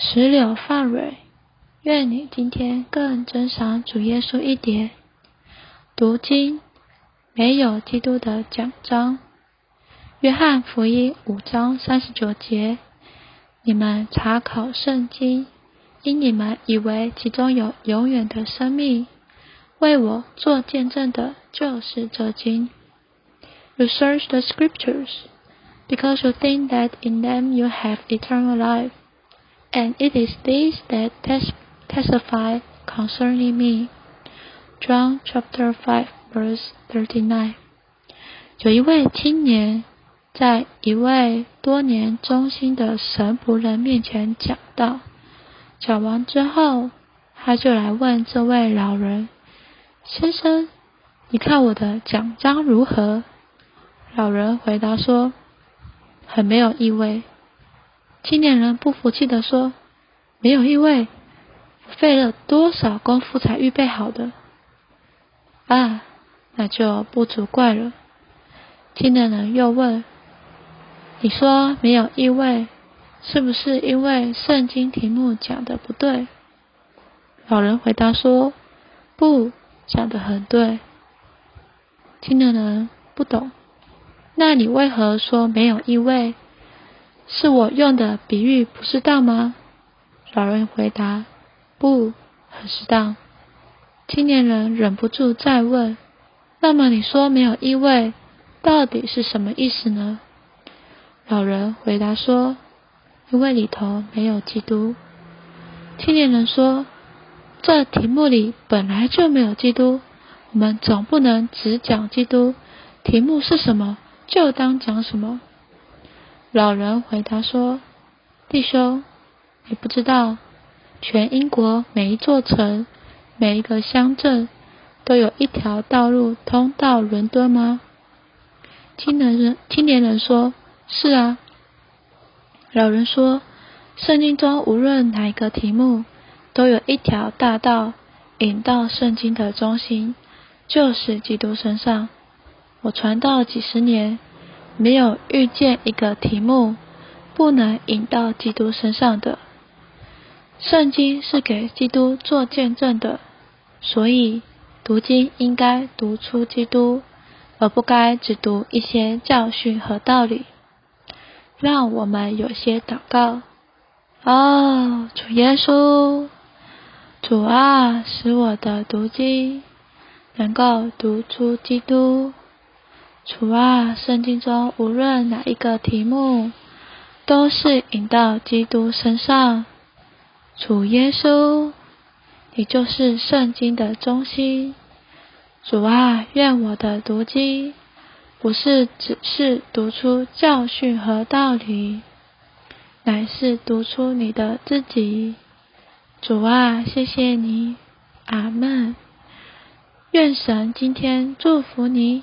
石榴放蕊，愿你今天更珍赏主耶稣一点。读经，没有基督的奖章。约翰福音五章三十九节：你们查考圣经，因你们以为其中有永远的生命。为我做见证的，就是这经。You search the scriptures, because you think that in them you have eternal life. And it is this that testify concerning me. John chapter five verse thirty nine. 有一位青年在一位多年忠心的神仆人面前讲道，讲完之后，他就来问这位老人：“先生，你看我的奖章如何？”老人回答说：“很没有意味。”青年人不服气地说：“没有异味，费了多少功夫才预备好的？啊，那就不足怪了。”青年人又问：“你说没有异味，是不是因为圣经题目讲的不对？”老人回答说：“不，讲的很对。”青年人不懂：“那你为何说没有异味？”是我用的比喻不适当吗？老人回答：“不，很适当。”青年人忍不住再问：“那么你说没有异味，到底是什么意思呢？”老人回答说：“因为里头没有基督。”青年人说：“这题目里本来就没有基督，我们总不能只讲基督。题目是什么，就当讲什么。”老人回答说：“弟兄，你不知道，全英国每一座城、每一个乡镇，都有一条道路通到伦敦吗？”青年人青年人说：“是啊。”老人说：“圣经中无论哪一个题目，都有一条大道引到圣经的中心，就是基督身上。我传道几十年。”没有遇见一个题目不能引到基督身上的。圣经是给基督做见证的，所以读经应该读出基督，而不该只读一些教训和道理。让我们有些祷告。哦，主耶稣，主啊，使我的读经能够读出基督。主啊，圣经中无论哪一个题目，都是引到基督身上。主耶稣，你就是圣经的中心。主啊，愿我的读经不是只是读出教训和道理，乃是读出你的自己。主啊，谢谢你，阿门。愿神今天祝福你。